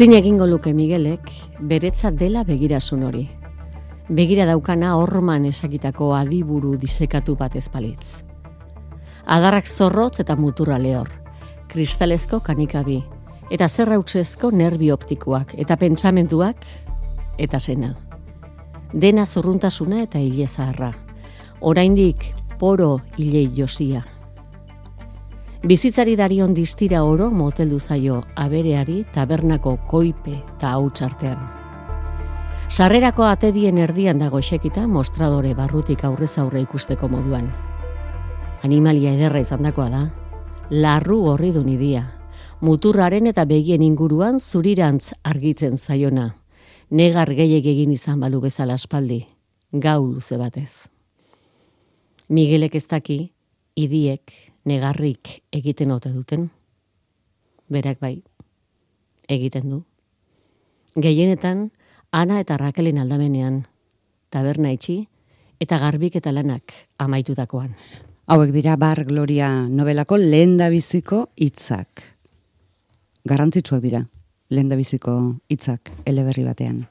Zin egingo luke Miguelek, beretza dela begirasun hori. Begira daukana horman esakitako adiburu disekatu bat ezpalitz. Adarrak zorrotz eta mutura lehor, kristalezko kanikabi, eta zerra utzezko nervi optikoak, eta pentsamentuak, eta zena. Dena zorruntasuna eta hile zaharra. Oraindik poro hilei josia. Bizitzari darion distira oro moteldu zaio abereari tabernako koipe eta hautsartean. Sarrerako atedien erdian dago esekita mostradore barrutik aurrez aurre ikusteko moduan. Animalia ederra izandakoa da, larru horri du nidia, muturraren eta begien inguruan zurirantz argitzen zaiona, negar gehiek egin izan balu bezala aspaldi, gau luze batez. Miguelek ez daki, idiek, negarrik egiten ote duten? Berak bai, egiten du. Gehienetan, Ana eta Raquelin aldamenean, taberna itxi eta garbik eta lanak amaitutakoan. Hauek dira Bar Gloria novelako lehen biziko hitzak. Garrantzitsuak dira, lehen biziko hitzak eleberri batean.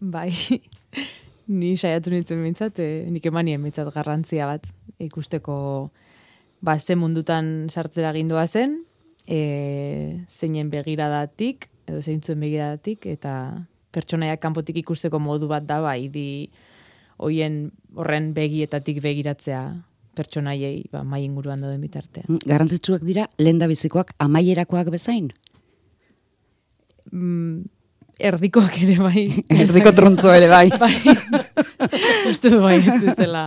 Bai, ni saiatu nintzen bintzat, e, nik emanien bintzat garrantzia bat ikusteko ba, ze mundutan sartzera gindua zen, e, zeinen begiradatik, edo zeintzuen begiradatik, eta pertsonaiak kanpotik ikusteko modu bat da, bai, di hoien horren begietatik begiratzea pertsonaiei ba, mai inguruan dauden bitartean. Mm, garrantzitsuak dira, lehen bizikoak amaierakoak bezain? Mm, erdikoak ere bai. Erdiko trontzo ere bai. bai. Uste bai, ez dela,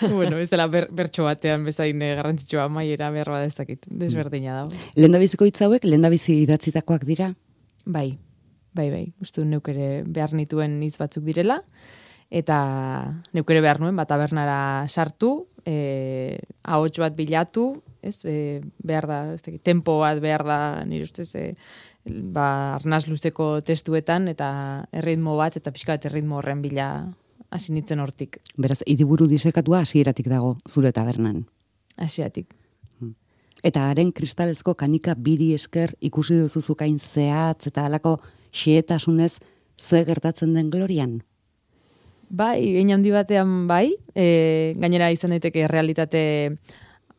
bueno, ez dela ber, bertxo batean bezain eh, garrantzitsua maiera berroa ez dakit, desberdina da. Lenda biziko hitz hauek, lenda bizi idatzitakoak dira? Bai, bai, bai, uste neuk ere behar nituen hitz batzuk direla, eta neuk ere behar nuen, bat abernara sartu, e, ahots bat bilatu, ez, e, behar da, ez dakit, tempo bat behar da, nire ustez, e, ba, arnaz luzeko testuetan, eta erritmo bat, eta pixka bat erritmo horren bila hasi nintzen hortik. Beraz, idiburu disekatua hasieratik dago zure tabernan. Hasieratik. Hmm. Eta haren kristalezko kanika biri esker ikusi duzu zukain zehatz eta alako xietasunez ze gertatzen den glorian? Bai, egin handi batean bai, e, gainera izan daiteke realitate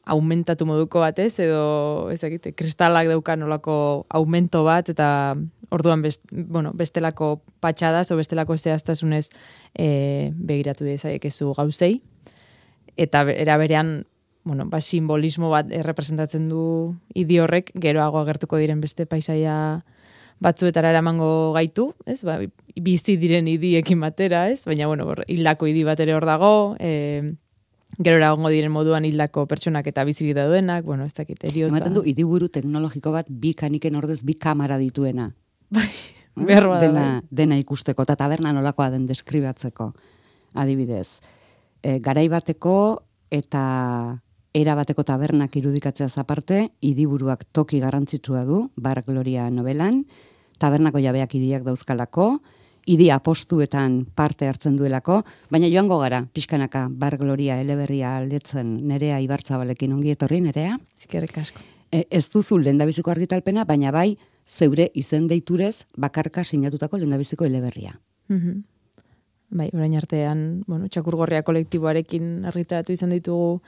aumentatu moduko batez, edo ez egite, kristalak daukan olako aumento bat, eta orduan best, bueno, bestelako patxadaz, o bestelako zehaztasunez e, begiratu dezaiek ezu gauzei. Eta era berean, bueno, ba, simbolismo bat errepresentatzen du idi horrek, geroago agertuko diren beste paisaia batzuetara eramango gaitu, ez? Ba, bizi diren idiekin batera, ez? Baina, bueno, hildako idi bat ere hor dago, eh, gero eragongo diren moduan hildako pertsonak eta bizirik daudenak, bueno, ez dakit, eriotza. Ematen du, idiburu teknologiko bat bi kaniken ordez bi kamera dituena. Bai, behar dena, bai. dena ikusteko, eta taberna nolakoa den deskribatzeko, adibidez. E, garai bateko eta era bateko tabernak irudikatzea aparte, idiburuak toki garrantzitsua du, Bar Gloria novelan, tabernako jabeak idiak dauzkalako, idi apostuetan parte hartzen duelako, baina joango gara, pixkanaka, bar gloria eleberria aldetzen nerea ibartzabalekin ongi etorri nerea. Zikerrik asko. E, ez duzu lendabiziko argitalpena, baina bai zeure izen deiturez bakarka sinatutako lendabiziko eleberria. Mm Bai, orain artean, bueno, txakurgorria kolektiboarekin argitaratu izan ditugu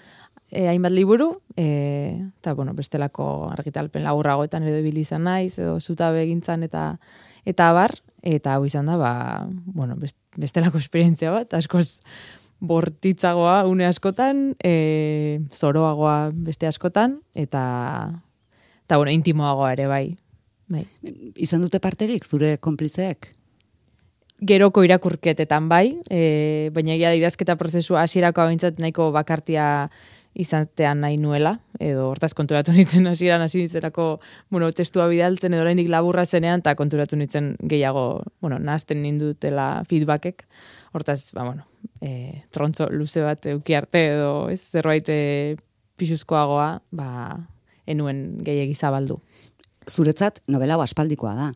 e, hainbat liburu, e, eta, bueno, bestelako argitalpen lagurragoetan edo izan naiz, edo zutabe egintzan eta eta bar, Eta hau izan da, ba, bueno, bestelako esperientzia bat, askoz bortitzagoa une askotan, e, zoroagoa beste askotan, eta, eta bueno, intimoagoa ere, bai. bai. Izan dute parterik, zure konplizeek? Geroko irakurketetan bai, e, baina egia idazketa prozesu hasierako abintzat nahiko bakartia izatean nahi nuela, edo hortaz konturatu nintzen hasieran hasi nintzenako, bueno, testua bidaltzen edo oraindik laburra zenean, eta konturatu nintzen gehiago, bueno, nazten nindutela feedbackek, hortaz, ba, bueno, e, trontzo luze bat euki arte edo ez zerbait e, pixuzkoagoa, ba, enuen gehiagi zabaldu. Zuretzat, novela aspaldikoa da.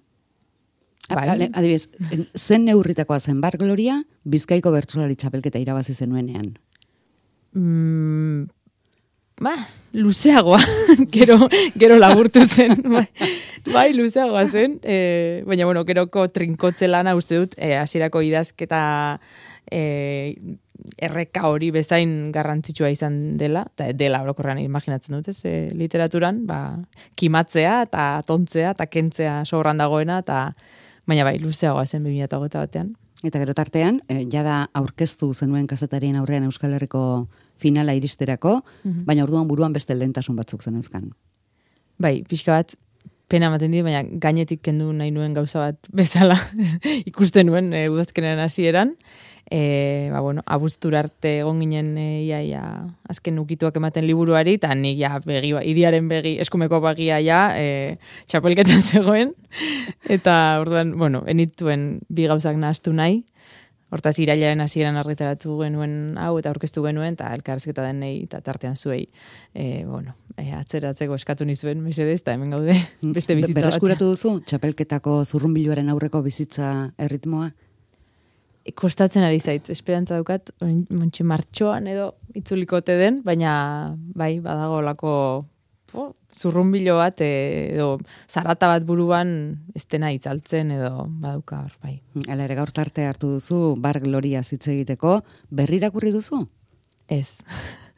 Bai. Adibidez, zen neurritakoa zen bar gloria, bizkaiko bertsolari txapelketa irabazi zenuenean. Mm, ba, luzeagoa, gero, gero laburtu zen, bai, bai luzeagoa zen, e, baina, bueno, geroko trinkotze lana uste dut, e, asierako idazketa e, erreka hori bezain garrantzitsua izan dela, eta dela orokorrean imaginatzen dut, ez, e, literaturan, ba, kimatzea eta tontzea eta kentzea sobran dagoena, eta baina bai, luzeagoa zen 2008 batean. Eta gero tartean, e, jada aurkeztu zenuen kazetarien aurrean Euskal Herriko finala iristerako, mhm. baina orduan buruan beste lehentasun batzuk zen euskan. Bai, pixka bat, pena ematen di, baina gainetik kendu nahi nuen gauza bat bezala ikusten nuen e, udazkenen hasieran. E, ba, bueno, abuztur arte egon ginen e, ia, ia, azken ukituak ematen liburuari, eta nik ja, begi, ba, idiaren begi, eskumeko bagia ja, e, txapelketan zegoen, eta orduan, bueno, enituen bi gauzak nahaztu nahi, Hortaz, irailaren hasieran argitaratu genuen hau eta aurkeztu genuen, eta elkarrezketa denei, eta tartean zuei, e, bueno, e, atzeratzeko eskatu nizuen, mesedez, eta hemen gaude, beste bizitza bat. Berreskuratu duzu, txapelketako zurrunbiluaren aurreko bizitza erritmoa? kostatzen ari zait, esperantza dukat, montxe martxoan edo itzulikote den, baina bai, badago lako oh, zurrumbilo bat edo zarata bat buruan estena itzaltzen edo baduka hor, bai. Hala ere gaur tarte hartu duzu, bar gloria zitze egiteko, berrirakurri duzu? Ez.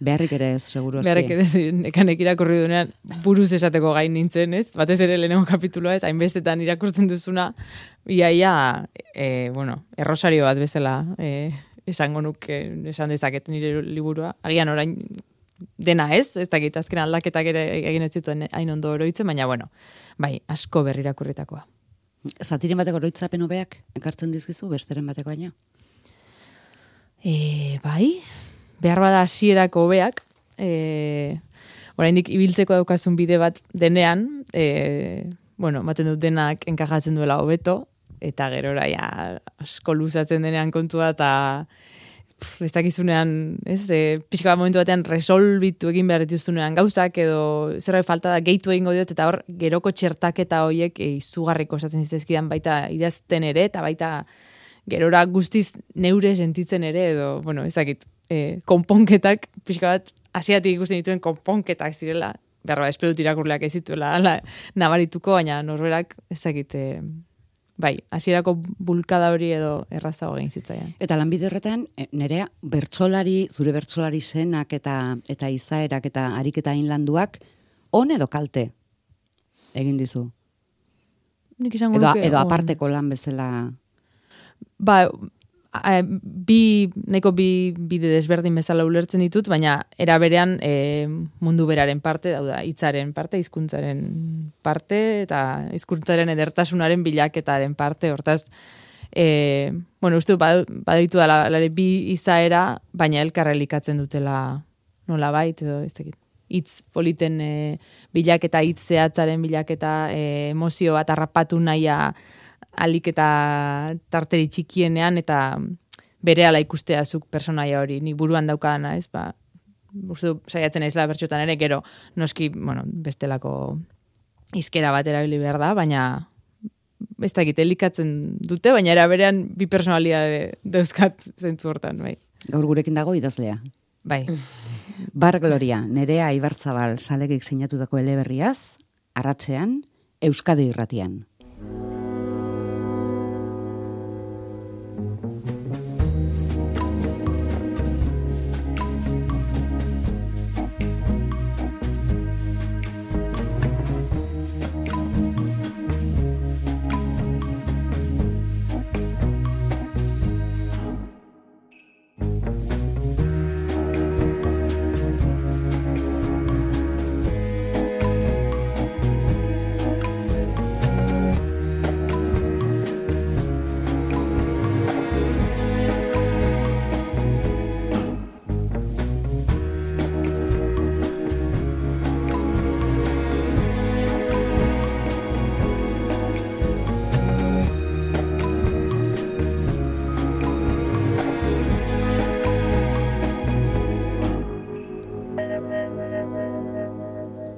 Beharrik ere ez, seguru eski. Beharrik ere ez, nekanek irakurri duenean buruz esateko gain nintzen, ez? Batez ere lehenengo kapituloa ez, hainbestetan irakurtzen duzuna, ia, ia, e, bueno, errosario bat bezala e, esango nuke, esan dezaket nire liburua. Agian orain dena ez, ez dakit, azken aldaketak ere egin ez zituen hain ondo oroitzen, baina bueno, bai, asko berri irakurritakoa. Zatiren bateko oroitzapen hobeak, ekartzen dizkizu, besteren bateko baina? E, bai, behar bada hasierako hobeak, e, oraindik ibiltzeko daukazun bide bat denean, e, bueno, maten dut denak enkajatzen duela hobeto, eta gero ja, asko luzatzen denean kontua, eta ez dakizunean, ez, e, pixka bat momentu batean resolbitu egin behar dituzunean gauzak, edo zerbait falta da gehitu egingo diot, eta hor, geroko txertak eta hoiek e, izugarriko esaten zizezkidan baita idazten ere, eta baita gerora guztiz neure sentitzen ere, edo, bueno, ez dakit, e, konponketak, pixka bat, asiatik ikusten dituen konponketak zirela, behar bat, irakurleak ez zituela, nabarituko, baina norberak, ez dakit, e, bai, hasierako bulkada hori edo errazago egin zitzaian. Eta lanbide horretan, e, nerea, bertsolari, zure bertsolari zenak eta eta izaerak eta ariketa inlanduak, on edo kalte egin dizu? Nik izango edo, edo aparteko lan bezala Ba, bi, neko bi bide desberdin bezala ulertzen ditut, baina era berean e, mundu beraren parte, dauda, hitzaren parte, hizkuntzaren parte, eta hizkuntzaren edertasunaren bilaketaren parte, hortaz, e, bueno, uste badaitu da, lare, bi izaera, baina elkarrelikatzen dutela nola bait, edo ez tekit. Itz politen e, bilaketa, hitz zehatzaren bilaketa, e, emozio bat harrapatu nahia, alik eta tarteri txikienean eta bere ala ikustea zuk personaia hori, nik buruan daukadana, ez, ba, uste saiatzen aizela bertxotan ere, gero, noski, bueno, bestelako izkera bat erabili behar da, baina ez da egite elikatzen dute, baina era berean bi personalia de, dauzkat zentzu hortan, bai. Gaur gurekin dago idazlea. Bai. Bar Gloria, nerea Ibartzabal salegik sinatutako eleberriaz, arratzean, Euskadi irratian.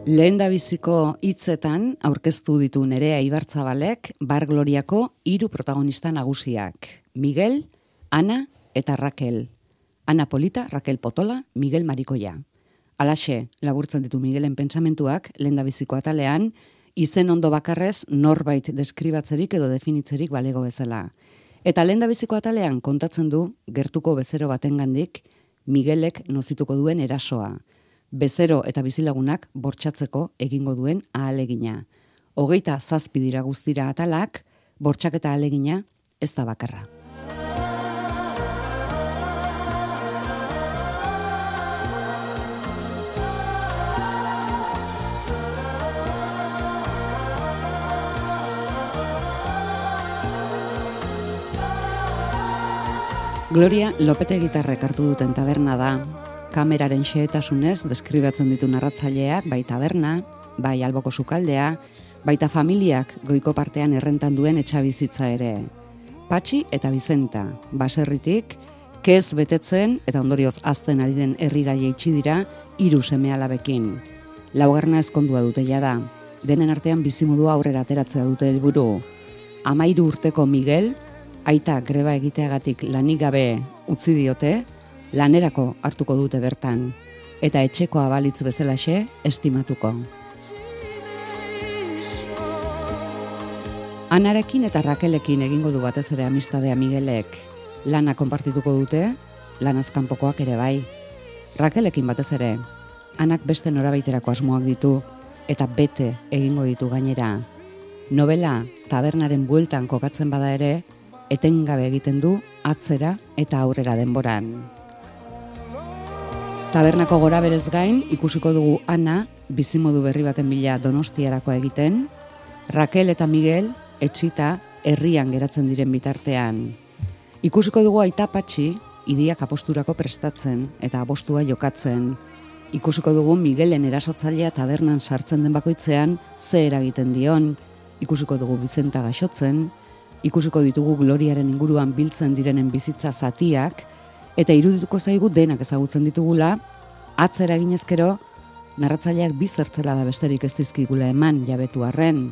Lehen da biziko hitzetan aurkeztu ditu nerea Ibartzabalek Bar Gloriako hiru protagonista nagusiak. Miguel, Ana eta Raquel. Ana Polita, Raquel Potola, Miguel Marikoia. Alaxe, laburtzen ditu Miguelen pentsamentuak, lehen biziko atalean, izen ondo bakarrez norbait deskribatzerik edo definitzerik balego bezala. Eta lehen biziko atalean kontatzen du gertuko bezero batengandik Miguelek nozituko duen erasoa. Bezero eta bizilagunak bortxatzeko egingo duen ahalegina. Hogeita zazpi dira guztira atalak, bortxaketa ahalegina ez da bakarra. Gloria Lopete gitarrek hartu duten taberna da. Kameraren xeetasunez deskribatzen ditu narratzaileak, bai taberna, bai alboko sukaldea, baita familiak goiko partean errentan duen etxabizitza ere. Patxi eta Bizenta, baserritik, kez betetzen eta ondorioz azten ari den herrira jeitsi dira hiru seme alabekin. Laugarna ezkondua dute da. Denen artean bizimodua aurrera ateratzea dute helburu. Amairu urteko Miguel, aita greba egiteagatik lanik gabe utzi diote, lanerako hartuko dute bertan, eta etxeko abalitz bezalaxe estimatuko. Anarekin eta Rakelekin egingo du batez ere amistadea Miguelek. Lana konpartituko dute, lanazkanpokoak ere bai. Rakelekin batez ere, anak beste norabaiterako asmoak ditu, eta bete egingo ditu gainera. Novela tabernaren bueltan kokatzen bada ere, etengabe egiten du atzera eta aurrera denboran. Tabernako gora berez gain ikusiko dugu Ana bizimodu berri baten bila Donostiarako egiten, Raquel eta Miguel etxita herrian geratzen diren bitartean. Ikusiko dugu aita patxi idiak aposturako prestatzen eta abostua jokatzen. Ikusiko dugu Miguelen erasotzailea tabernan sartzen den bakoitzean ze eragiten dion. Ikusiko dugu Bizenta gaixotzen, ikusiko ditugu gloriaren inguruan biltzen direnen bizitza zatiak, eta irudituko zaigu denak ezagutzen ditugula, atzera ginezkero, narratzaileak bizertzela da besterik ez dizkigula eman jabetu arren.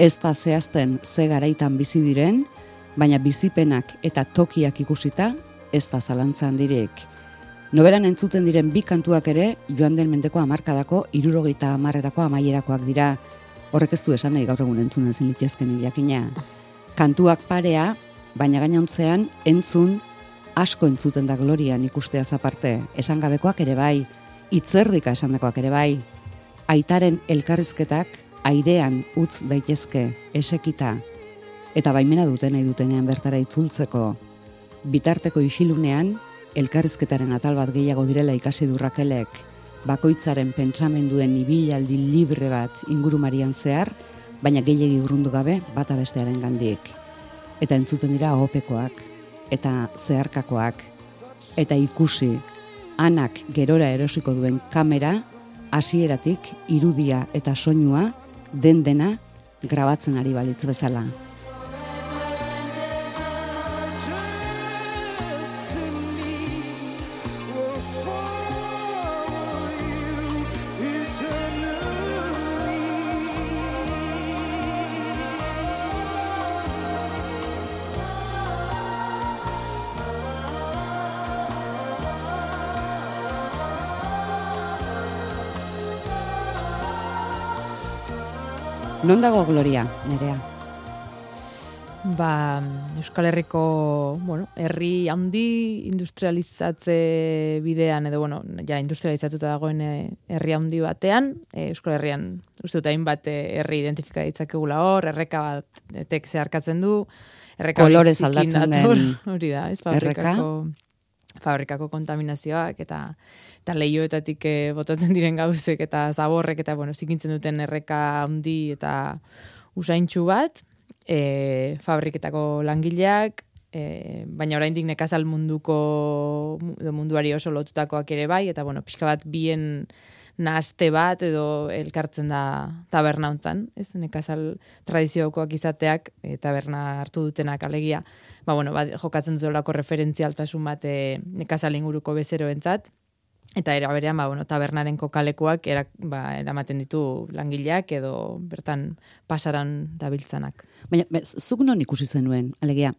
Ez da zehazten ze garaitan bizi diren, baina bizipenak eta tokiak ikusita, ez da zalantzan direk. Noberan entzuten diren bi kantuak ere, joan den mendeko amarkadako, irurogeita amarretako amaierakoak dira, Horrek ez du esan nahi gaur egun entzun ezin litezken jakina. Kantuak parea, baina gainontzean entzun asko entzuten da glorian ikustea zaparte. Esan gabekoak ere bai, itzerdika esandakoak ere bai. Aitaren elkarrizketak airean utz daitezke, esekita. Eta baimena duten nahi dutenean bertara itzultzeko. Bitarteko isilunean, elkarrizketaren atal bat gehiago direla ikasi durrakelek bakoitzaren pentsamenduen ibilaldi libre bat ingurumarian zehar, baina gehiegi urrundu gabe bata bestearen gandiek. Eta entzuten dira opekoak, eta zeharkakoak, eta ikusi, anak gerora erosiko duen kamera, hasieratik irudia eta soinua, den dena, grabatzen ari balitz bezala. Non dago gloria, nerea? Ba, Euskal Herriko, bueno, herri handi industrializatze bidean, edo, bueno, ja industrializatuta dagoen eh, herri handi batean, e, Euskal Herrian, uste dut hainbat eh, herri identifika ditzakegula hor, erreka bat etek zeharkatzen du, erreka kolorez aldatzen den hori da, ez fabrikako, fabrikako kontaminazioak, eta eta lehioetatik e, botatzen diren gauzek eta zaborrek eta bueno, zikintzen duten erreka handi eta usaintxu bat, e, fabriketako langileak, e, baina oraindik nekazal munduko munduari oso lotutakoak ere bai, eta bueno, pixka bat bien naste bat edo elkartzen da taberna hontan, ez nekazal tradiziokoak izateak e, taberna hartu dutenak alegia, ba, bueno, ba, jokatzen dut referentzialtasun bat e, nekazal inguruko bezeroentzat, Eta era berean, ba, bueno, tabernaren kokalekoak era, ba, eramaten ditu langileak edo bertan pasaran dabiltzanak. Baina, be, zuk non ikusi zenuen, alegia,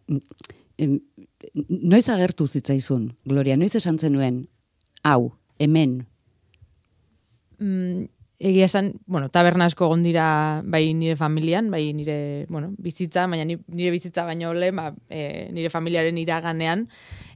noiz agertu zitzaizun, Gloria, noiz esan zenuen, hau, hemen? Mm, egia esan, bueno, taberna asko egon bai nire familian, bai nire, bueno, bizitza, baina ni- nire bizitza baino lehen, ba, e, nire familiaren iraganean,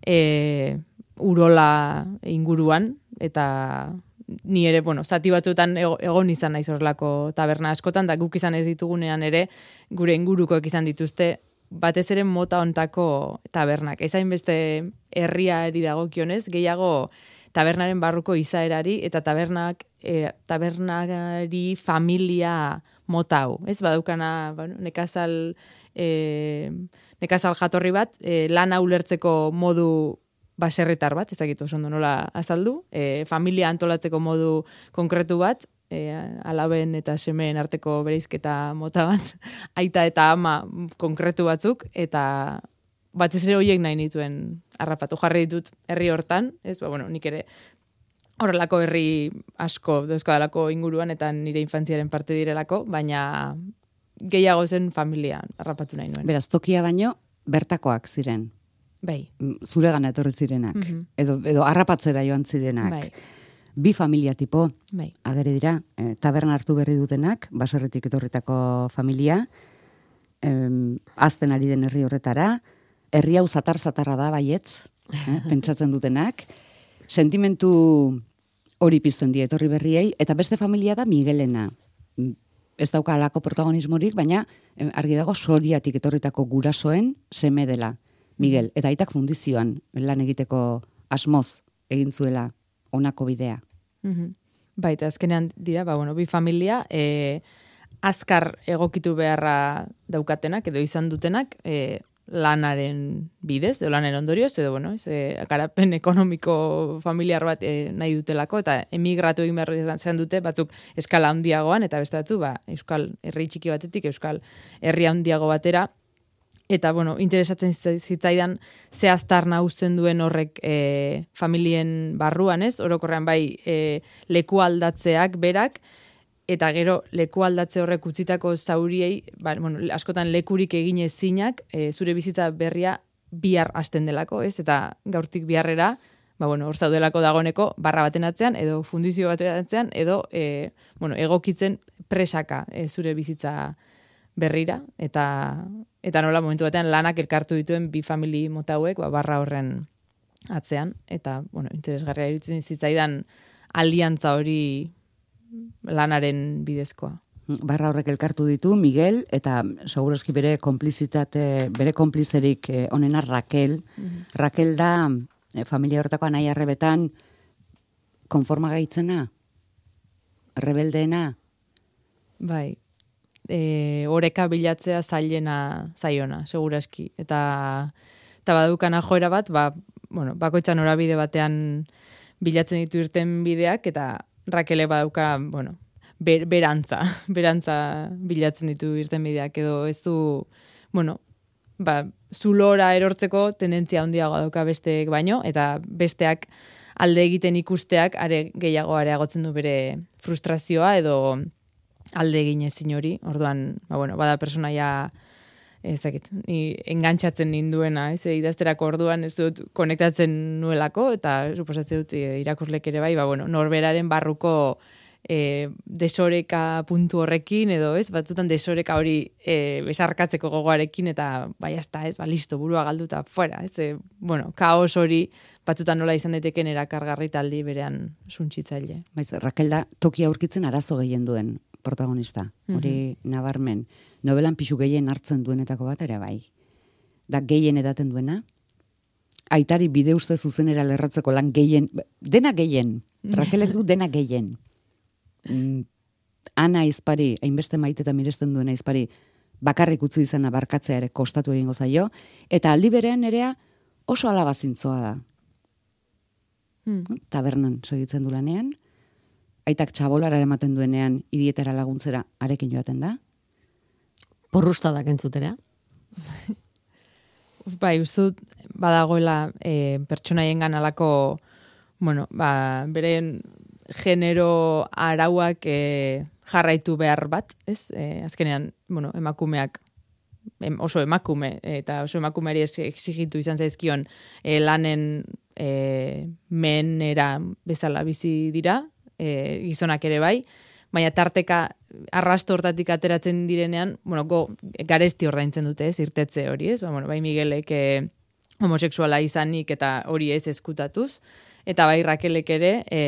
e, urola inguruan, eta ni ere, bueno, zati batzuetan ego- egon izan naiz horrelako taberna askotan, da guk izan ez ditugunean ere, gure ingurukoek izan dituzte, batez ere mota ontako tabernak. Ez beste herriari dagokionez, gehiago tabernaren barruko izaerari eta tabernak e, tabernari familia mota hau. Ez badaukana, bueno, nekazal e, nekazal jatorri bat, e, lana ulertzeko modu baserritar bat, ez dakit oso nola azaldu, e, familia antolatzeko modu konkretu bat, e, alaben eta semeen arteko bereizketa mota bat, aita eta ama konkretu batzuk, eta batez ere horiek nahi nituen harrapatu jarri ditut herri hortan, ez, ba, bueno, nik ere horrelako herri asko dauzkadalako inguruan eta nire infantziaren parte direlako, baina gehiago zen familia harrapatu nahi nuen. Beraz, tokia baino, bertakoak ziren. Bai, Mm, Zuregana etorri zirenak. Mhm. Edo, edo harrapatzera joan zirenak. bai, Bi familia tipo, bai. agere dira, eh, taberna hartu berri dutenak, baserritik etorritako familia, em, azten ari den herri horretara, herri hau zatar-zatarra da baietz, eh, pentsatzen dutenak, sentimentu hori pizten die etorri berriei, eta beste familia da Miguelena. Mm, Ez dauka alako protagonismorik, baina argi dago soriatik etorritako gurasoen seme dela, Miguel. Eta aitak fundizioan lan egiteko asmoz egin zuela honako bidea. Mhm. Bai, eta azkenean dira, ba, bueno, bi familia, e, azkar egokitu beharra daukatenak, edo izan dutenak, e, lanaren bidez, edo lanen ondorioz, edo, bueno, ez, e, garapen ekonomiko familiar bat e, nahi dutelako, eta emigratu egin behar izan dute, batzuk eskala handiagoan, eta beste batzu, ba, euskal herri txiki batetik, euskal herri handiago batera, Eta, bueno, interesatzen zitza- zitzaidan ze aztarna uzten duen horrek e, familien barruan, ez? Orokorrean bai e, leku aldatzeak berak, eta gero leku aldatze horrek utzitako zauriei, ba, bueno, askotan lekurik egin ezinak, e, zure bizitza berria bihar hasten delako, ez? Eta gaurtik biharrera, ba, bueno, hor zaudelako dagoneko barra baten atzean, edo fundizio baten atzean, edo, e, bueno, egokitzen presaka e, zure bizitza berrira, eta eta nola momentu batean lanak elkartu dituen bi famili mota hauek, ba, barra horren atzean, eta, bueno, interesgarria irutzen zitzaidan aliantza hori lanaren bidezkoa. Barra horrek elkartu ditu Miguel eta segurazki bere konplizitate, bere konplizerik eh, onena Raquel. Raquel da eh, familia horretako anai arrebetan konforma gaitzena, rebeldeena, Bai, e, oreka bilatzea zailena zaiona, seguraski. Eta, eta badukana joera bat, ba, bueno, bakoitza norabide batean bilatzen ditu irten bideak, eta Rakele badauka, bueno, ber, berantza, berantza bilatzen ditu irten bideak, edo ez du, bueno, ba, zulora erortzeko tendentzia handiagoa dauka besteek baino, eta besteak alde egiten ikusteak are gehiago areagotzen du bere frustrazioa edo alde egin ezin hori. Orduan, ba, bueno, bada personaia ez dakit, ni engantzatzen ninduena, ez, idazterako orduan ez dut konektatzen nuelako, eta suposatzen dut e, irakurlek ere bai, ba, bueno, norberaren barruko e, desoreka puntu horrekin, edo ez, batzutan desoreka hori e, besarkatzeko gogoarekin, eta bai, hasta, ez, ba, listo, burua galduta, fuera, ez, e, bueno, kaos hori, batzutan nola izan daiteken erakargarri taldi berean suntsitzaile. Baiz, Raquel da toki aurkitzen arazo gehien duen protagonista. Hori nabarmen. Novelan pixu gehien hartzen duenetako bat ere bai. Da gehien edaten duena. Aitari bide uste zuzenera lerratzeko lan gehien, dena gehien. Raquelek du dena gehien. Mm, Ana izpari, hainbeste maite eta miresten duena izpari, bakarrik utzi izana barkatzea ere kostatu egingo zaio, eta aldi berean erea oso alabazintzoa da. Hmm. Tabernan segitzen du lanean, aitak txabolara ematen duenean idietara laguntzera arekin joaten da. Porrusta da kentzutera. Bai, uste dut badagoela e, pertsonaiengan alako, bueno, ba, beren genero arauak e, jarraitu behar bat, ez? E, azkenean, bueno, emakumeak em, oso emakume eta oso emakumeari ex- exigitu izan zaizkion e, lanen e, menera bezala bizi dira, e, gizonak ere bai, baina tarteka arrasto hortatik ateratzen direnean, bueno, go, garesti ordaintzen dute, ez, irtetze hori, ez, ba, bueno, bai Miguelek e, homoseksuala izanik eta hori ez eskutatuz, eta bai Rakelek ere, e,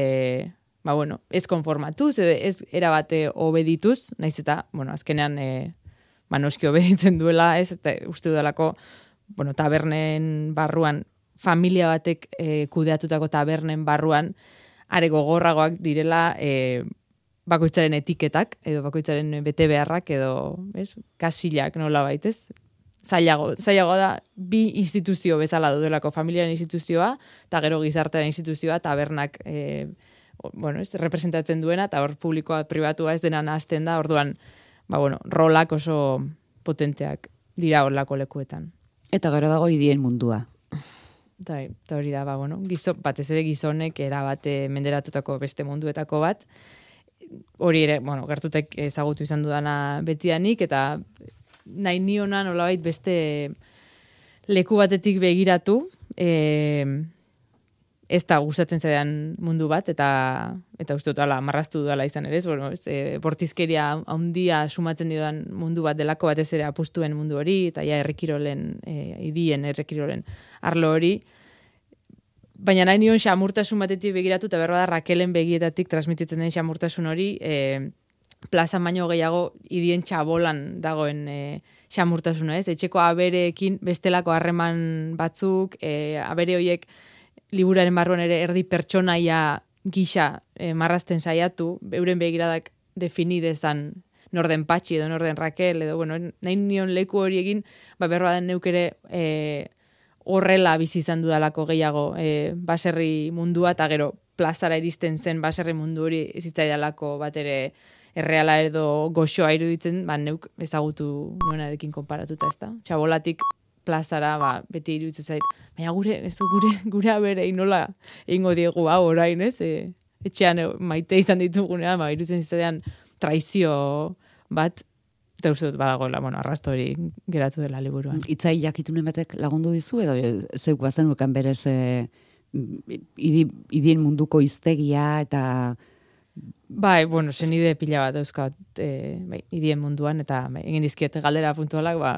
ba, bueno, ez konformatuz, ez erabate obedituz, naiz eta, bueno, azkenean, e, ba, noski obeditzen duela, ez, eta uste dudalako, bueno, tabernen barruan, familia batek e, kudeatutako tabernen barruan, are gogorragoak direla e, bakoitzaren etiketak, edo bakoitzaren bete beharrak, edo, ez, kasilak nola baitez. Zailago, zailago da, bi instituzio bezala dudelako familiaren instituzioa, eta gero gizartearen instituzioa, tabernak, e, bueno, ez, representatzen duena, eta hor publikoa, pribatua ez dena nahazten da, orduan, ba, bueno, rolak oso potenteak dira horlako lekuetan. Eta gero dago idien mundua. Eta hori da, ba, bueno, gizo, batez ere gizonek erabate menderatutako beste munduetako bat, hori ere, bueno, gertutek ezagutu izan dudana betianik, eta nahi nionan olabait beste leku batetik begiratu, e, ez da gustatzen zedean mundu bat, eta eta uste dut marraztu dudala izan ere, bueno, e, bortizkeria handia sumatzen didan mundu bat delako batez ere apustuen mundu hori, eta ja errekirolen, e, idien errekirolen arlo hori, Baina nahi nion xamurtasun batetik begiratu, eta berba da Rakelen begietatik transmititzen den xamurtasun hori, e, plaza baino gehiago idien txabolan dagoen e, xamurtasuna, ez? Etxeko abereekin bestelako harreman batzuk, e, abere horiek liburaren barruan ere erdi pertsonaia gisa e, marrazten saiatu, euren begiradak definidezan norden patxi edo norden Rakel, edo, bueno, nahi nion leku hori egin, ba, berba den neuk ere e, horrela bizi izan dudalako gehiago e, baserri mundua eta gero plazara iristen zen baserri mundu hori zitzaidalako bat ere erreala edo goxoa iruditzen, ba, neuk ezagutu nuenarekin konparatuta ez da. Txabolatik plazara, ba, beti iruditzen zait. Baina gure, ez gure, gure abere inola ingo diegu hau orain, ez? E, etxean maite izan ditugunean, ba, iruditzen zitzadean traizio bat, Eta uste dut badagoela, bueno, arrasto hori geratu dela liburuan. Itzai jakitunen batek lagundu dizu, edo zeuk bazen ukan berez e, idien munduko iztegia eta... Bai, bueno, zen ide pila bat euskat e, bai, idien munduan, eta bai, egin dizkiet galdera puntualak, ba,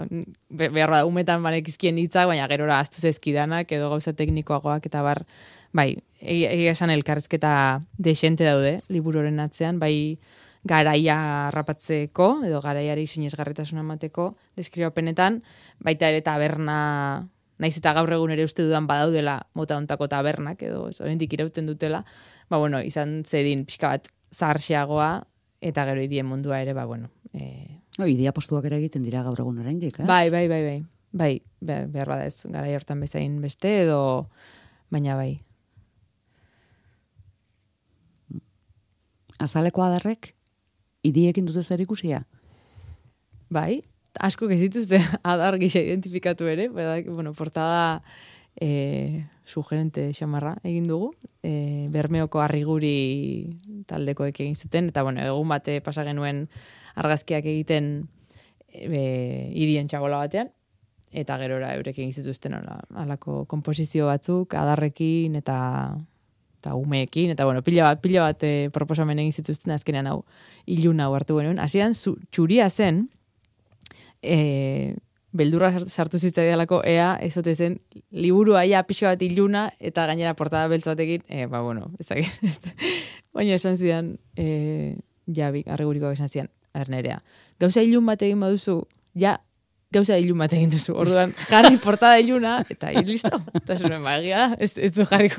behar da, umetan banekizkien hitzak, baina gerora astu zezkidanak, edo gauza teknikoagoak, eta bar, bai, egia esan elkarrezketa desente daude, liburoren atzean, bai, garaia rapatzeko, edo garaiari sinesgarritasun emateko, deskribapenetan, baita ere taberna, naiz eta gaur egun ere uste dudan badaudela mota ontako tabernak, edo oraindik irauten dutela, ba, bueno, izan zedin pixka bat zarxiagoa, eta gero idien mundua ere, ba, bueno. E... O, idia postuak ere egiten dira gaur egun oraindik, ez? Bai, bai, bai, bai. Bai, behar bada ez, gara hortan bezain beste, edo, baina bai. Azaleko adarrek, idiekin dute zer ikusia? Bai, asko gezituzte adar gisa identifikatu ere, bada, bueno, portada e, sugerente xamarra egin dugu, e, bermeoko arriguri taldekoek egin zuten, eta bueno, egun bate pasa genuen argazkiak egiten e, idien txabola batean, eta gerora eurek egin zituzten alako komposizio batzuk, adarrekin, eta eta umeekin, eta bueno, pila bat, pila bat e, proposamen egin zituzten azkenean hau iluna hau hartu genuen. Hasian txuria zen, e, beldurra sartu zitzaialako ea, ezote zen, liburu aia pixka bat iluna, eta gainera portada beltz batekin, e, ba, bueno, ez da, baina esan zidan, e, jabi, arreguriko esan zidan, ernerea. Gauza ilun bat egin baduzu, ja, gauza ilun bat egin duzu. Orduan, jarri portada iluna, eta hir listo. Eta zuen, ba, ez, ez du jarri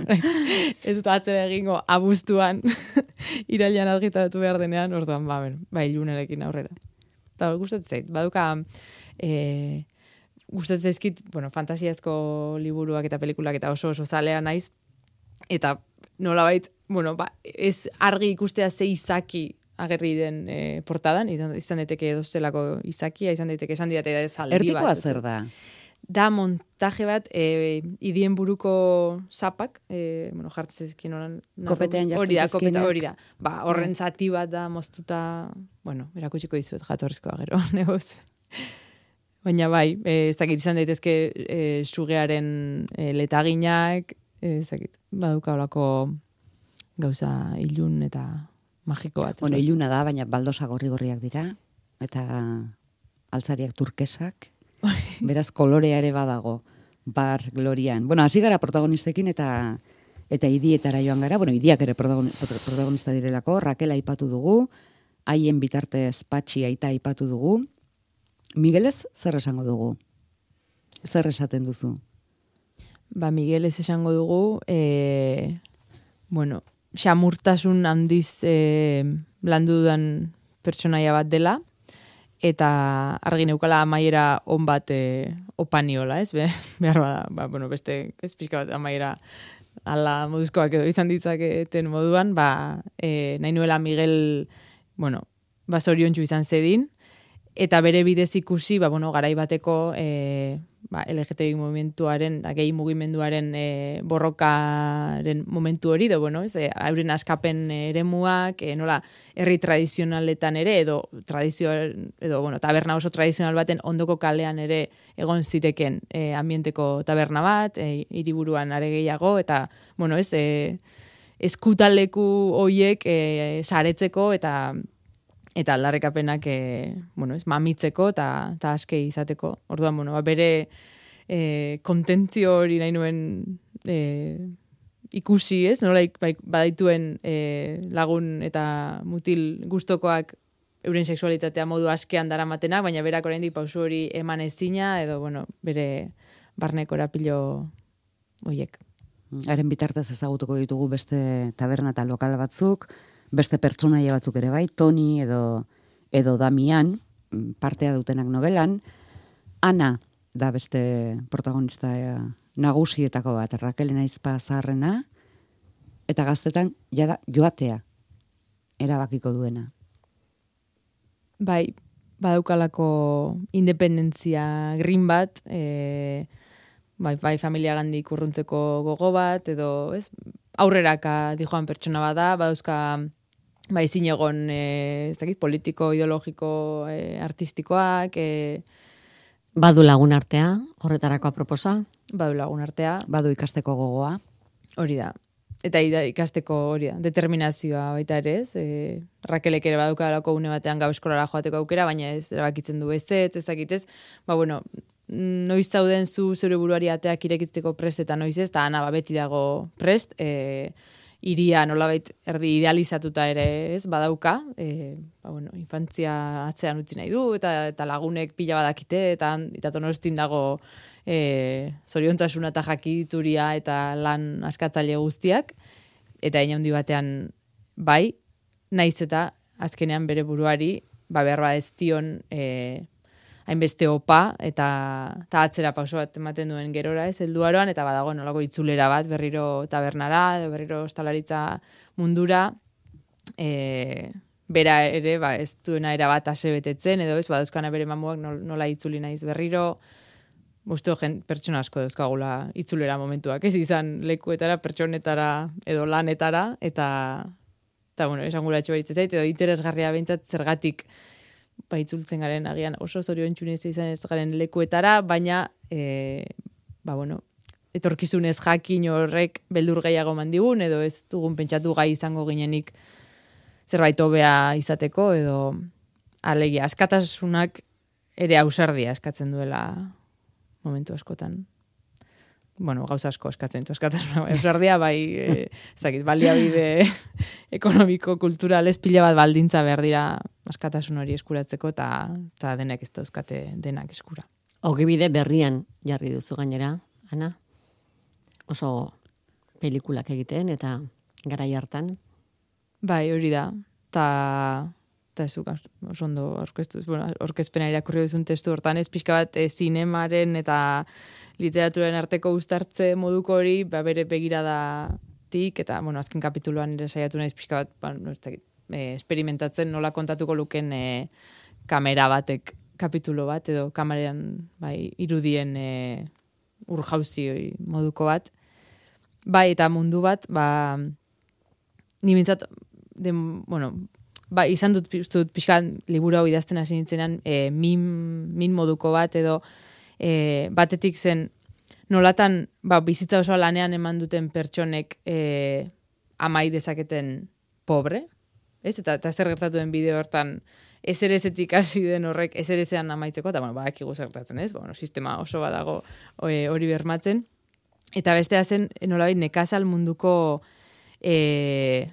ez dut atzera egingo abuztuan, irailan argitaratu behar denean, orduan, ba, ben, ba, ilunarekin aurrera. Eta gustatzen zait, baduka, e, gustatzen zaizkit, bueno, fantasiazko liburuak eta pelikulak eta oso oso zalea naiz, eta nola bait, bueno, ba, ez argi ikustea ze izaki agerri den e, portadan, izan, daiteke zelako izakia, izan daiteke esan diate da zaldi bat. Erdikoa zer da? Da montaje bat, e, idien buruko zapak, e, bueno, jartzen zezkin oran. Kopetean Hori da, kopeta hori da. Ba, horren zati bat da moztuta, bueno, erakutsiko dizuet jatorrizkoa gero, negoz. Baina bai, e, ez dakit izan daitezke e, sugearen e, letaginak, ezakit, baduka olako gauza ilun eta magiko bat. Bueno, iluna da, baina baldosa gorri-gorriak dira, eta altzariak turkesak, beraz kolorea ere badago, bar, glorian. Bueno, hasi gara protagonistekin eta eta idietara joan gara, bueno, idiak ere protagoni- prot- protagonista direlako, Raquel aipatu dugu, haien bitartez patxi aita aipatu dugu, Miguelez zer esango dugu? Zer esaten duzu? Ba, Miguel ez esango dugu, e, bueno, xamurtasun handiz e, landu dudan pertsonaia bat dela, eta argi neukala amaiera on bat e, opaniola, ez? Be, behar bada, ba, bueno, beste, ez pixka bat amaiera ala moduzkoak edo izan ditzaketen moduan, ba, e, nahi nuela Miguel, bueno, ba, zoriontsu izan zedin, eta bere bidez ikusi, ba, bueno, garai bateko e, ba, LGTBI movimentuaren, da, gehi mugimenduaren e, borrokaren momentu hori, edo, bueno, ez, e, euren askapen eremuak, e, nola, herri tradizionaletan ere, edo tradizio, edo, bueno, taberna oso tradizional baten ondoko kalean ere egon ziteken e, ambienteko taberna bat, e, hiriburuan are gehiago, eta, bueno, ez, e, eskutaleku hoiek e, saretzeko eta eta aldarrekapenak e, bueno, ez, mamitzeko eta eta aske izateko. Orduan, bueno, ba, bere e, kontentzio hori nahi nuen e, ikusi, ez? Nola bai- badaituen e, lagun eta mutil gustokoak euren sexualitatea modu askean daramatenak, baina berak oraindik pausu hori eman ezina edo bueno, bere barneko erapilo hoiek. Haren bitartez ezagutuko ditugu beste taberna eta lokal batzuk, beste pertsonaia batzuk ere bai, Toni edo, edo Damian, partea dutenak novelan, Ana da beste protagonista eh, nagusietako bat, Raquel Naizpa zaharrena, eta gaztetan jada joatea erabakiko duena. Bai, badaukalako independentzia green bat, e, bai, bai familia gandik urruntzeko gogo bat, edo ez, aurreraka dijoan pertsona bada, badauzka bai ezin egon e, ez dakit, politiko, ideologiko, e, artistikoak, e, Badu lagun artea, horretarako aproposa. badu lagun artea, Badu ikasteko gogoa, hori da. Eta ikasteko hori da, determinazioa baita ere ez. E, Rakelek ere badaukalako une batean gau eskolara joateko aukera, baina ez erabakitzen du ez ez, ez dakit ez. Ba, bueno, noiz zauden zu zure buruari ateak irekitzeko prest eta noiz ez, eta ana ba, beti dago prest, e, iria nolabait erdi idealizatuta ere ez badauka, e, ba, bueno, infantzia atzean utzi nahi du, eta, eta lagunek pila badakite, eta, eta donostin dago e, zoriontasuna eta jakituria eta lan askatzaile guztiak, eta ina handi batean bai, naiz eta azkenean bere buruari, ba behar ba ez dion e, hainbeste opa eta, eta atzera pauso bat ematen duen gerora ez helduaroan eta badago nolako itzulera bat berriro tabernara berriro ostalaritza mundura. E, bera ere ba, ez duena era bat betetzen edo ez badauzkana bere mamuak nol- nola itzuli naiz berriro. Uste gen, pertsona asko dauzkagula itzulera momentuak, ez izan lekuetara, pertsonetara edo lanetara, eta, eta bueno, esan gura zait, edo interesgarria behintzat zergatik ba, itzultzen garen agian oso zorion txunez izan ez garen lekuetara, baina, e, ba, bueno, etorkizunez jakin horrek beldur gehiago mandigun, edo ez dugun pentsatu gai izango ginenik zerbait hobea izateko, edo alegia, askatasunak ere ausardia eskatzen duela momentu askotan. Bueno, gauza asko eskatzen du askatasuna. Bai, ausardia, bai, e, ez dakit, baliabide ekonomiko, kultural, ez pila bat baldintza behar dira askatasun hori eskuratzeko, eta eta denek ez dauzkate denak eskura. Ogibide berrian jarri duzu gainera, Ana? Oso pelikulak egiten eta garai hartan. Bai, hori da. Ta eta oso ondo orkestu, bueno, orkezpena irakurri duzun testu hortan ez pixka bat e, zinemaren eta literaturaren arteko uztartze moduko hori, ba, bere begiradatik, eta, bueno, azken kapituluan ere saiatu naiz pixka bat, ba, no, ez dakit, e, experimentatzen nola kontatuko luken e, kamera batek kapitulo bat, edo kameran bai, irudien e, urjauzi moduko bat. Bai, eta mundu bat, ba, ni bintzat, den, bueno, ba, izan dut, dut pixkan liburu hau idazten hasi nintzenan, e, min, min moduko bat edo e, batetik zen nolatan, ba, bizitza oso lanean eman duten pertsonek e, amai dezaketen pobre, ez? Eta, eta zer gertatu den bideo hortan, ezerezetik hasi den horrek ezerezean amaitzeko, eta bueno, badakigu zer gertatzen, ez? Bueno, sistema oso badago hori bermatzen. Eta bestea zen, nolabait, nekazal munduko e,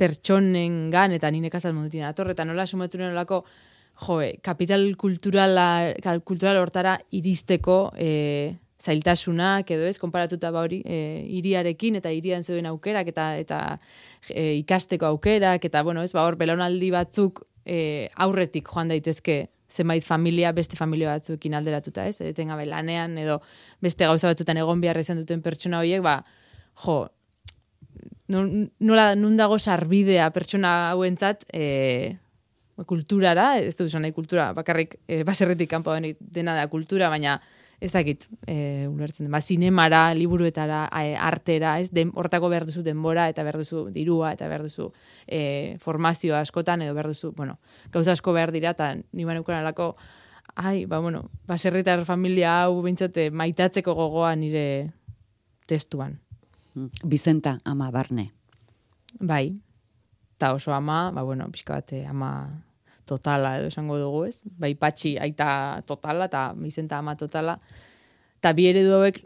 pertsonen gan, eta ni nekazal mundutin atorre, eta nola sumatzen nolako, joe, kapital kulturala, kultural hortara iristeko e, zailtasunak edo ez, konparatuta ba hori, e, iriarekin eta irian zeuden aukerak eta eta e, ikasteko aukerak, eta bueno, ez, ba hor, belaunaldi batzuk e, aurretik joan daitezke zenbait familia beste familia batzuekin alderatuta, ez? Etengabe lanean edo beste gauza batzutan egon behar izan duten pertsona horiek, ba, jo, nola nun dago sarbidea pertsona hauentzat e, kulturara, ez dut nahi kultura, bakarrik e, baserretik kanpo dena da kultura, baina ez dakit, e, ulertzen ba, zinemara, liburuetara, e, artera, ez, den, hortako behar duzu denbora, eta behar duzu dirua, eta behar duzu e, formazioa askotan, edo behar duzu, bueno, gauza asko behar dira, eta nima neukan alako, ai, ba, bueno, baserritar familia hau bintzate maitatzeko gogoa nire testuan. Bizenta, ama barne. Bai, eta oso ama, ba, bueno, pixka bate, ama totala edo esango dugu, ez? Bai patxi aita totala eta Bizenta ama totala. Ta bi eredu hauek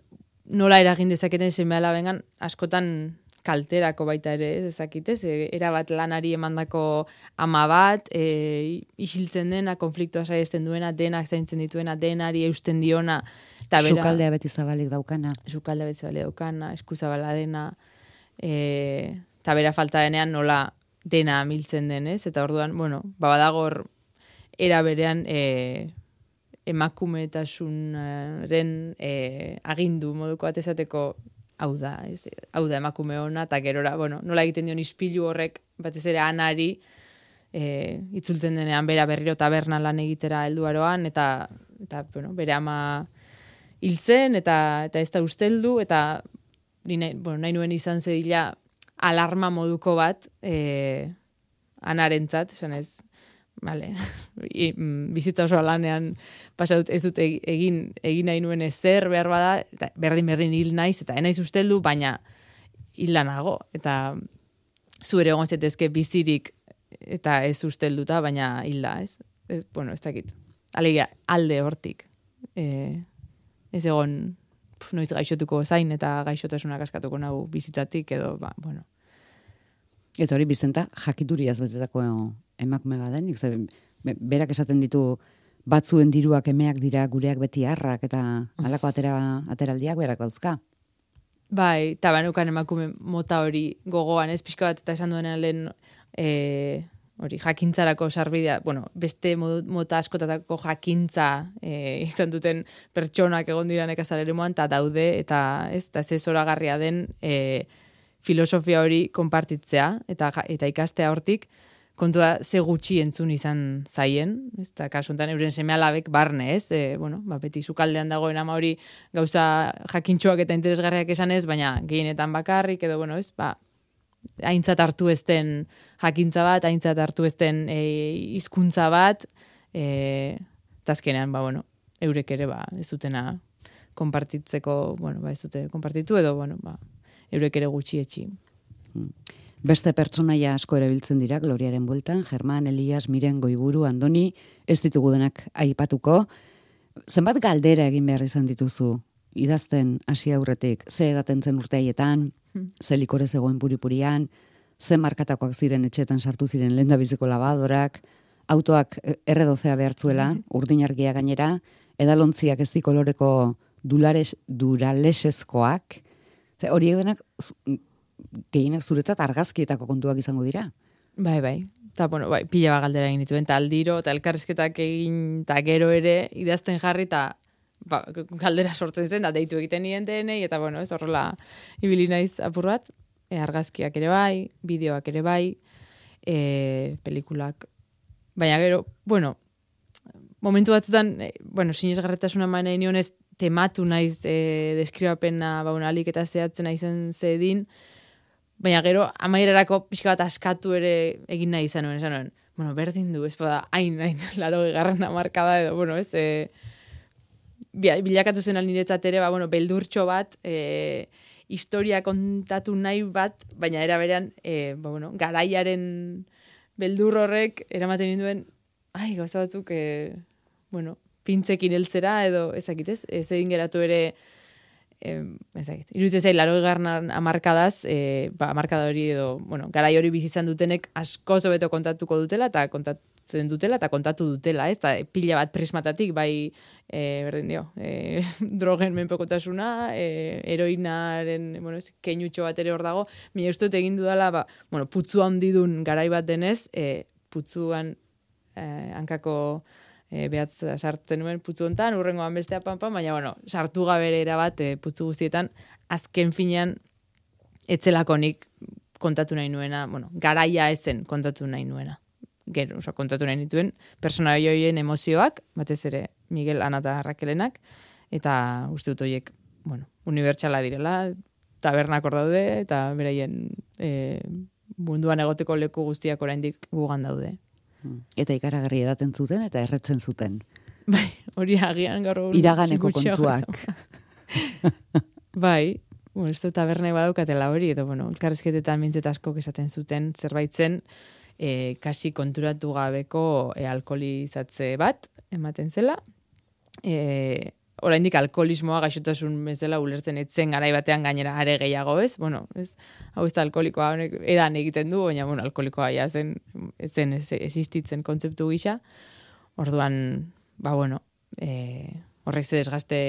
nola eragin dezaketen semeala bengan askotan kalterako baita ere, ez ezakitez, e, era bat lanari emandako ama bat, e, isiltzen dena, konfliktoa saiesten duena, denak zaintzen dituena, denari eusten diona. Ta bera, Zukaldea beti zabalik daukana. Zukaldea beti zabalik daukana, eskuzabala dena. E, ta bera falta denean nola dena amiltzen denez, eta orduan, bueno, babadagor era berean e, emakumetasunaren e, agindu moduko atezateko hau da, ez, hau da emakume hona, eta gerora, bueno, nola egiten dion ispilu horrek, batez ere anari, e, itzultzen denean bera berriro taberna lan egitera helduaroan eta, eta bueno, bere ama hiltzen, eta, eta ez da usteldu, eta nahi, bueno, nahi nuen izan zedila alarma moduko bat e, anarentzat, esan ez, vale, mm, bizitza oso lanean pasatut ez dut egin, egin nahi nuen ezer behar bada, eta berdin berdin hil naiz, eta enaiz usteldu, baina hil nago, eta zu ere egon zetezke bizirik eta ez ustelduta, baina hil da, ez? ez bueno, ez dakit. Alegia, alde hortik. E, ez egon noiz gaixotuko zain eta gaixotasunak askatuko nahu bizitzatik edo, ba, bueno. Eta hori bizenta jakituriaz betetako emakume badenik, ze berak esaten ditu batzuen diruak emeak dira gureak beti harrak eta halako atera ateraldiak berak dauzka. Bai, eta banukan emakume mota hori gogoan, ez pixka bat eta esan duenean lehen e, hori jakintzarako sarbidea, bueno, beste mota askotatako jakintza e, izan duten pertsonak egon dira nekazalere moan, eta daude, eta ez, eta ez zoragarria den e, filosofia hori konpartitzea, eta, eta ikastea hortik, kontua ze gutxi entzun izan zaien, ez? Da, kasuntan euren seme alabek barne, ez, e, bueno, ba, beti zukaldean dagoen ama hori gauza jakintxoak eta interesgarriak esan ez, baina gehienetan bakarrik, edo, bueno, ez, ba, aintzat hartu ezten jakintza bat, aintzat hartu ezten e, hizkuntza bat, e, tazkenean, ba, bueno, eurek ere, ba, ez dutena konpartitzeko, bueno, ba, ez dute konpartitu edo, bueno, ba, eurek ere gutxi etxi. Hmm. Beste pertsonaia asko erabiltzen dira Gloriaren bueltan, Germán, Elias, Miren, Goiburu, Andoni, ez ditugu denak aipatuko. Zenbat galdera egin behar izan dituzu idazten hasi aurretik, ze edaten zen urteaietan, Hmm. ze likore zegoen puripurian, ze markatakoak ziren etxetan sartu ziren lenda biziko labadorak, autoak e, erredozea behartzuela, hmm. urdinargia gainera, edalontziak ez koloreko dulares, duralesezkoak, ze hori edenak gehienak zuretzat argazkietako kontuak izango dira. Bai, bai. Eta, bueno, bai, pila bat galdera egin dituen, eta aldiro, eta elkarrizketak egin, eta gero ere, idazten jarri, eta ba, galdera sortzen zen, da deitu egiten nien denei, eta bueno, ez horrela ibili naiz apur bat, e, argazkiak ere bai, bideoak ere bai, e, pelikulak. Baina gero, bueno, momentu batzutan, e, bueno, sinez garretasuna maena inionez, tematu naiz e, deskribapena baunalik eta zehatzen naizen zedin, baina gero, amairarako pixka bat askatu ere egin nahi izan nuen, esan bueno, berdin du, ez bada, hain, hain, laro garrana markada edo, bueno, ez, e, bi- bilakatu zen niretzat ere, ba, bueno, beldurtxo bat, e, historia kontatu nahi bat, baina era berean, e, ba, bueno, garaiaren beldur horrek eramaten ninduen, ai, gauza batzuk, e, bueno, pintzekin heltzera edo ezakit ez, ez egin geratu ere, eh, ezakit, iruditzen zait, laro egarnan amarkadaz, eh, ba, amarkada hori edo, bueno, garai hori bizi izan dutenek asko zobeto kontatuko dutela, eta kontatzen dutela, eta kontatu dutela, ez, eta pila bat prismatatik, bai, eh, berdin dio, eh, drogen menpekotasuna, eh, heroinaren, bueno, ez, keinutxo bat ere hor dago, mila uste egin dudala, ba, bueno, putzu handidun garai bat denez, eh, putzuan eh, hankako e, behatz sartzen nuen putzu hontan, urrengoan bestea pam, baina bueno, sartu gabe ere erabat e, putzu guztietan azken finean etzelako nik kontatu nahi nuena, bueno, garaia ezen kontatu nahi nuena. Gero, oza, kontatu nahi nituen, personaio horien emozioak, batez ere Miguel, Ana eta Rakelenak, eta uste dut horiek, bueno, unibertsala direla, tabernak daude, eta beraien e, munduan egoteko leku guztiak oraindik gugan daude. Eta ikaragarri edaten zuten eta erretzen zuten. Bai, hori agian gaur Iraganeko kontuak. bai, bueno, ez taberne badaukatela hori, edo, bueno, elkarrezketetan mintzet asko esaten zuten zerbait zen, e, kasi konturatu gabeko e, alkoholizatze bat, ematen zela, e, oraindik alkoholismoa gaixotasun bezala ulertzen etzen garai batean gainera are gehiago, ez? Bueno, ez hau ez da alkoholikoa honek edan egiten du, baina bueno, alkoholikoa ja zen zen existitzen kontzeptu gisa. Orduan, ba bueno, e, horrek ze desgaste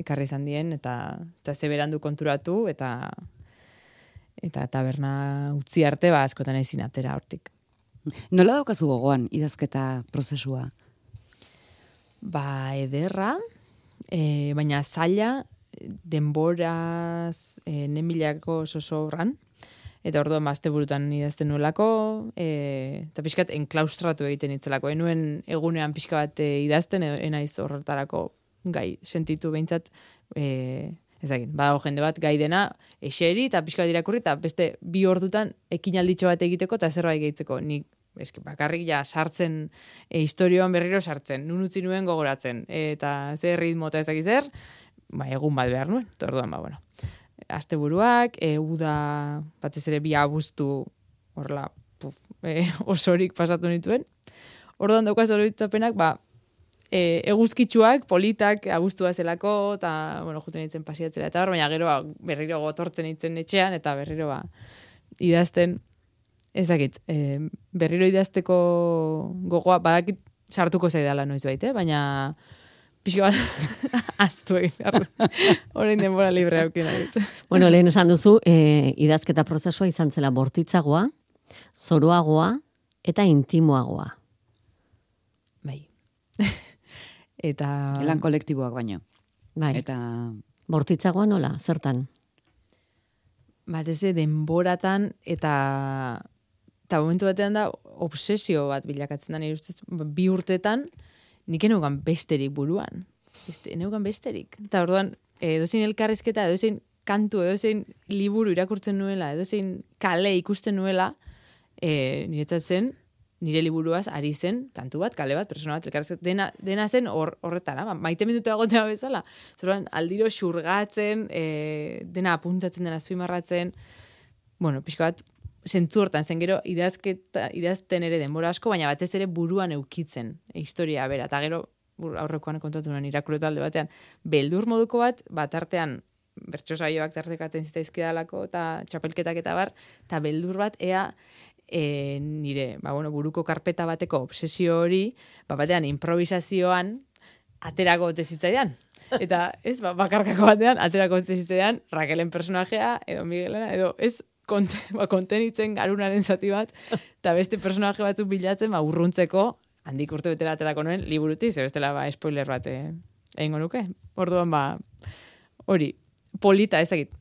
ekarri izan dien eta eta ze berandu konturatu eta eta taberna utzi arte ba askotan ezin atera hortik. Nola daukazu gogoan idazketa prozesua? Ba, ederra, e, baina zaila denboraz e, nemilako sosobran, eta orduan bazte burutan idazten nuelako, e, eta pixkat enklaustratu egiten itzelako. Enuen egunean pixka bat e, idazten, edo enaiz horretarako gai sentitu behintzat, e, ezagin, badago jende bat gai dena, eseri eta pixka bat irakurri, eta beste bi ordutan ekinalditxo bat egiteko eta zerbait gehitzeko. Nik eski bakarrik ja sartzen e, historioan berriro sartzen, nun utzi nuen gogoratzen, eta ze ritmo eta ezak zer, ba, egun bat behar nuen, eta orduan, ba, bueno. Asteburuak, e, uda, batez ere bi abuztu, horla, puf, e, osorik pasatu nituen. Orduan daukaz oroitzapenak, ba, e, eguzkitsuak, politak, abuztua zelako, eta, bueno, juten nintzen pasiatzera, eta hor, baina gero, ba, berriro gotortzen nintzen etxean, eta berriro, ba, idazten, ez dakit, e, berriro idazteko gogoa, badakit sartuko zaidala noiz bait, eh? baina pixka bat aztu egin behar. du. Orain denbora libre aukien dut. Bueno, lehen esan duzu, e, idazketa prozesua izan zela bortitzagoa, zoroagoa eta intimoagoa. Bai. eta... Lan kolektiboak baino. Bai, Eta bortitzagoa nola, zertan? batez denboratan eta eta momentu batean da obsesio bat bilakatzen da nire ustez bi urtetan nik eneugan besterik buruan. Beste, eneugan besterik. Eta orduan edozein elkarrezketa, edozein kantu, edozein liburu irakurtzen nuela, edozein kale ikusten nuela, e, niretzat zen, nire liburuaz ari zen kantu bat, kale bat, persona bat, elkarrezketa, dena, dena zen hor, horretara, ba, maite minutu egotea bezala. Zeruan, aldiro xurgatzen, e, dena apuntatzen dena azpimarratzen, bueno, pixka bat, zentzu hortan zen gero idazketa, idazten ere denbora asko, baina batez ere buruan eukitzen historia bera, eta gero aurrekoan kontatu nuen irakurreta alde batean, beldur moduko bat, bat artean bertso saioak tartekatzen zitzaizkidalako eta txapelketak eta bar, eta beldur bat ea e, nire ba, bueno, buruko karpeta bateko obsesio hori, ba, batean improvisazioan aterako ote zitzaidan. Eta ez, ba, bakarkako batean, aterako ote zitzaidan, Raquelen personajea, edo Miguelena, edo ez konte, ba, kontenitzen garunaren zati bat, eta beste personaje batzuk bilatzen, ba, urruntzeko, handik urte betera aterako nuen, liburuti, ze bestela, ba, spoiler bat eh, egingo nuke. Orduan, ba, hori, polita, ez dakit.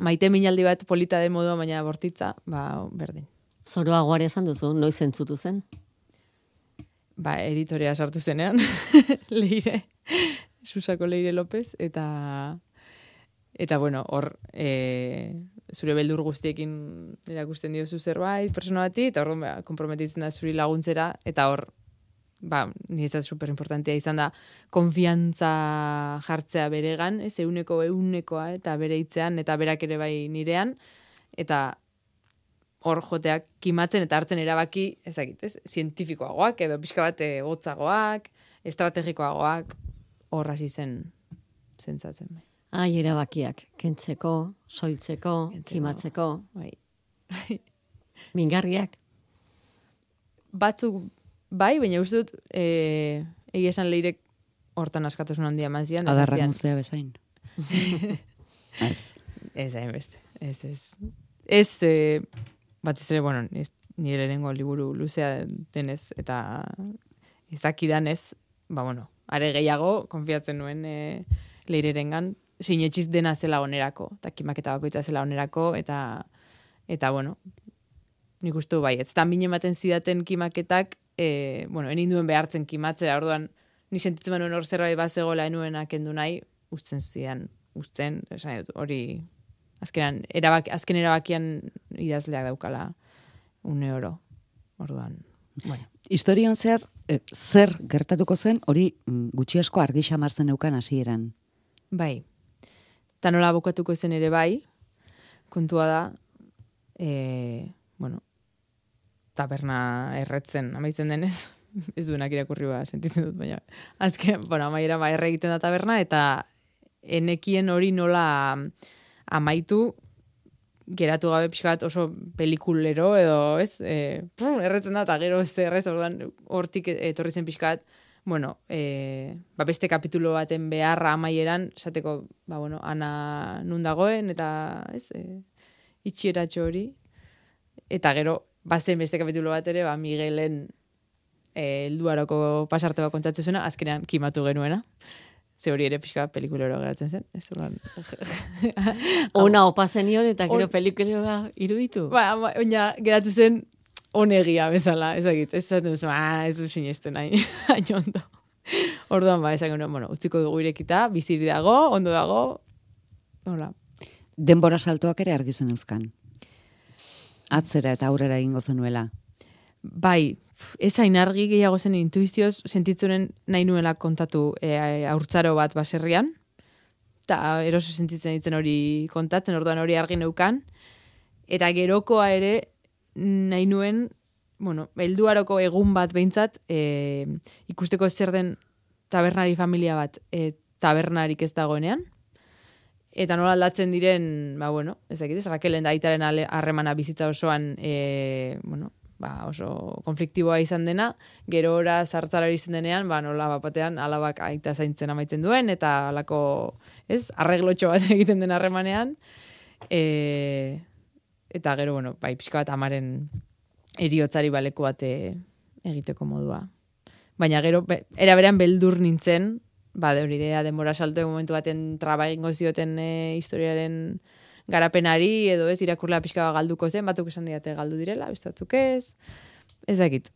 Maite minaldi bat polita de modu, baina bortitza, ba, berdin. Zoroagoare esan duzu, noiz entzutu zen? ba, editorea sartu zenean, leire, Susako Leire López, eta, eta bueno, hor, e, zure beldur guztiekin erakusten diozu zerbait, persona bati, eta hor, ba, komprometitzen da zuri laguntzera, eta hor, ba, niretzat super importantea izan da, konfiantza jartzea beregan, ez, euneko eunekoa, eta bere hitzean, eta berak ere bai nirean, eta hor joteak kimatzen eta hartzen erabaki, ezagit, ez, zientifikoagoak, edo pixka bat gotzagoak, estrategikoagoak, hor hasi zen zentzatzen. Ai, erabakiak, kentzeko, soiltzeko, kentzeko, kimatzeko. Bai. Mingarriak. Batzuk bai, baina uste dut, e, egia esan leirek hortan askatasun handia eman zian. Adarra guztia bezain. ez. Ez, hain beste. Ez, ez. Ez, e, bat ez ere, bueno, ez, nire lehenengo liburu luzea denez, eta ezakidan ez, ba, bueno, are gehiago, konfiatzen nuen e, leirerengan, sinetxiz dena zela onerako, eta kimaketa bakoitza zela onerako, eta, eta bueno, nik uste bai, ez da mine ematen zidaten kimaketak, e, bueno, enin duen behartzen kimatzera, orduan, ni sentitzen manuen hor zerbait bat zegoela enuena kendu nahi, usten zidan, usten, esan dut, hori, azkenan, erabak, azken erabakian idazleak daukala une oro, orduan, bueno. Historian zer, e, zer gertatuko zen, hori mm, gutxi asko argi xamartzen eukan hasieran. Bai, eta nola bukatuko zen ere bai, kontua da, e, bueno, taberna erretzen, amaitzen denez, ez duenak irakurri ba, sentitzen dut, baina, azken, bueno, amaiera ba, egiten da taberna, eta enekien hori nola amaitu, geratu gabe pixkat oso pelikulero edo, ez, e, erretzen da, eta gero ez errez, orduan, hortik etorri zen pixkat, bueno, e, ba beste kapitulo baten beharra amaieran, esateko, ba bueno, ana nun dagoen, eta, ez, e, itxieratxo hori. Eta gero, bazen beste kapitulo bat ere, ba Miguelen e, elduaroko pasarte bat kontatzen zuena, azkenean kimatu genuena. Ze hori ere pixka pelikulero geratzen zen. Ez uran... Ona opa zenion eta gero On... pelikulero iruditu. Ba, oina geratu zen onegia bezala, ez egit, ez zaten duzu, ah, ez du sinestu nahi, hain ondo. Orduan, ba, esan bueno, utziko dugu irekita, biziri dago, ondo dago, hola. Denbora saltoak ere argizen euskan. Atzera eta aurrera egingo zenuela. Bai, ez hain argi gehiago zen intuizioz, sentitzuren nahi nuela kontatu e, aurtzaro bat baserrian, eta eroso sentitzen ditzen hori kontatzen, orduan hori argi neukan, eta gerokoa ere nahi nuen, bueno, elduaroko egun bat behintzat, e, ikusteko zer den tabernari familia bat e, tabernarik ez dagoenean. Eta nola aldatzen diren, ba, bueno, ez dakit, Rakelen da aitaren harremana bizitza osoan, e, bueno, ba, oso konfliktiboa izan dena, gero ora zartzara izan denean, ba, nola bapatean alabak aita zaintzen amaitzen duen, eta alako, ez, arreglotxo bat egiten den harremanean, e, eta gero, bueno, bai, pixka bat amaren eriotzari baleko bate egiteko modua. Baina gero, be, era berean beldur nintzen, ba, de hori idea, demora salto momentu baten traba egingo zioten e, historiaren garapenari, edo ez, irakurla pixka galduko zen, batuk esan diate galdu direla, biztatuk ez, ez dakit.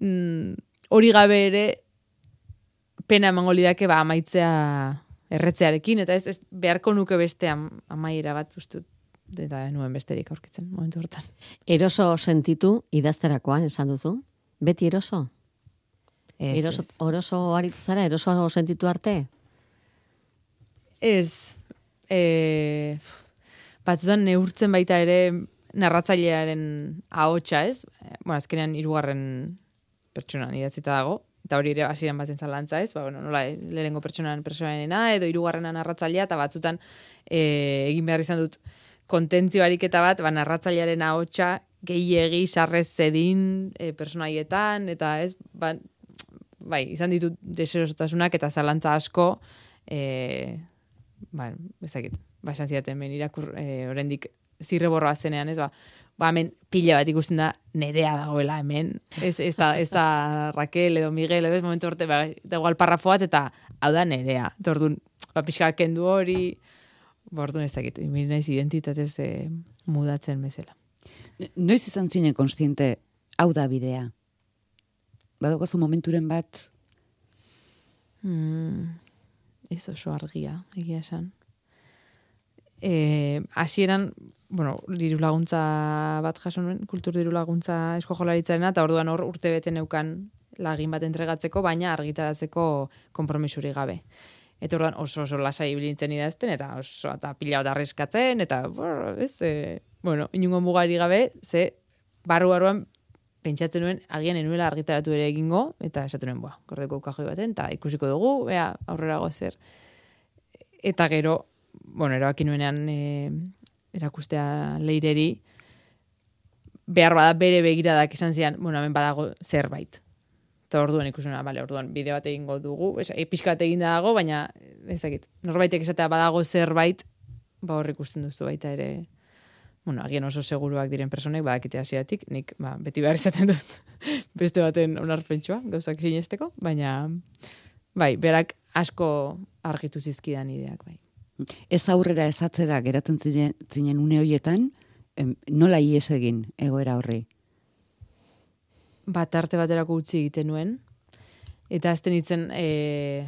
Mm, hori gabe ere, pena emango lidake, ba, amaitzea erretzearekin, eta ez, ez beharko nuke beste amaiera bat ustut eta nuen besterik aurkitzen momentu hortan. Eroso sentitu idazterakoan esan duzu? Beti eroso? Ez, eroso, Oroso aritu zara, eroso sentitu arte? Ez. E, batzutan neurtzen baita ere narratzailearen ahotsa ez? Bueno, azkenean irugarren pertsonan idatzita dago, eta hori ere hasieran batzen zalantza ez, ba, bueno, nola, lehenengo pertsonan pertsonanena, edo irugarrena narratzailea, eta batzutan e, egin behar izan dut, kontentzio ariketa bat, ba, narratzailearen ahotsa gehiegi sarrez zedin e, personaietan, eta ez, ba, bai, izan ditut deserosotasunak eta zalantza asko, e, ba, ezakit, ba, esan zidaten, ben, irakur, e, orendik, zirre borroa zenean, ez, ba, ba, hemen pila bat ikusten da, nerea dagoela hemen, ez, ez, da, ez da Raquel edo Miguel, ez momentu orte, ba, dago alparrafo bat, eta hau da nerea, tordun, ba, pixka kendu hori, Bordu ez dakit, naiz identitatez e, mudatzen bezala. Noiz izan zinen konstiente hau da bidea? Badokazu momenturen bat? Mm, ez oso argia, egia esan. E, asieran, bueno, diru laguntza bat jaso nuen, kultur diru laguntza esko jolaritzarena, eta orduan hor urte bete neukan lagin bat entregatzeko, baina argitaratzeko konpromisuri gabe. Eta orduan oso oso lasai ibilintzen idazten, eta oso eta pila bat arreskatzen, eta, brr, ez, e, bueno, inungo mugari gabe, ze, barru barruan, pentsatzen nuen, agian enuela argitaratu ere egingo, eta esaten nuen, boa, gordeko kajoi baten, eta ikusiko dugu, ea, aurrera gozer. Eta gero, bueno, erabaki nuenean e, erakustea leireri, behar bada bere begiradak esan zian, bueno, hemen badago zerbait. Eta orduan ikusuna, bale, orduan bideo bat egingo dugu, ez, e, pixka bat egin dago, baina, ezakit, norbaitek esatea badago zerbait, ba hor ikusten duzu baita ere, bueno, agian oso seguruak diren personek, badakite hasieratik, nik, ba, beti behar izaten dut, beste baten onarpentsua, gauzak sinesteko, baina, bai, berak asko argitu zizkidan ideak, bai. Ez aurrera ez atzera geratzen zinen, une horietan, em, nola ies egin egoera horri? Bat arte baterako utzi egiten nuen. Eta azten itzen e,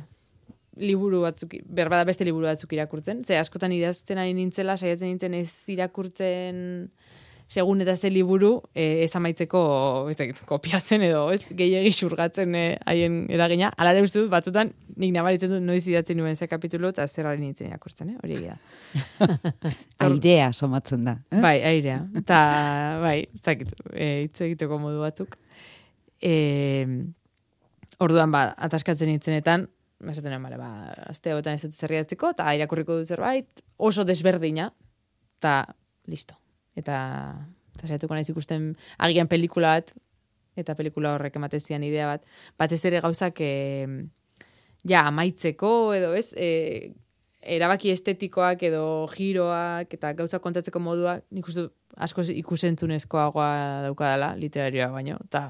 liburu batzuk, berbada beste liburu batzuk irakurtzen. Ze askotan idazten ari nintzela, saiatzen nintzen ez irakurtzen segun eta ze liburu e, ez amaitzeko ez dakit, kopiatzen edo ez gehiegi xurgatzen e, haien eragina. Alare uste dut, batzutan nik nabaritzen dut noiz idatzen nuen ze kapitulo eta zer ari nintzen irakurtzen, eh? hori egia. Airea somatzen da. Ez? Bai, airea. Eta, bai, ez dakit, e, hitz egiteko modu batzuk. E, orduan, ba, ataskatzen nintzenetan, esaten nuen, bale, ba, azte hauetan ez dut zerriatzeko, eta irakurriko dut zerbait, oso desberdina, eta listo. Eta, eta saiatuko naiz ikusten agian pelikula bat, eta pelikula horrek ematen zian idea bat, batez ere gauzak, e, ja, amaitzeko, edo ez, e, erabaki estetikoak edo giroak eta gauza kontatzeko modua nik uste asko ikusentzunezkoagoa daukadala literarioa baino eta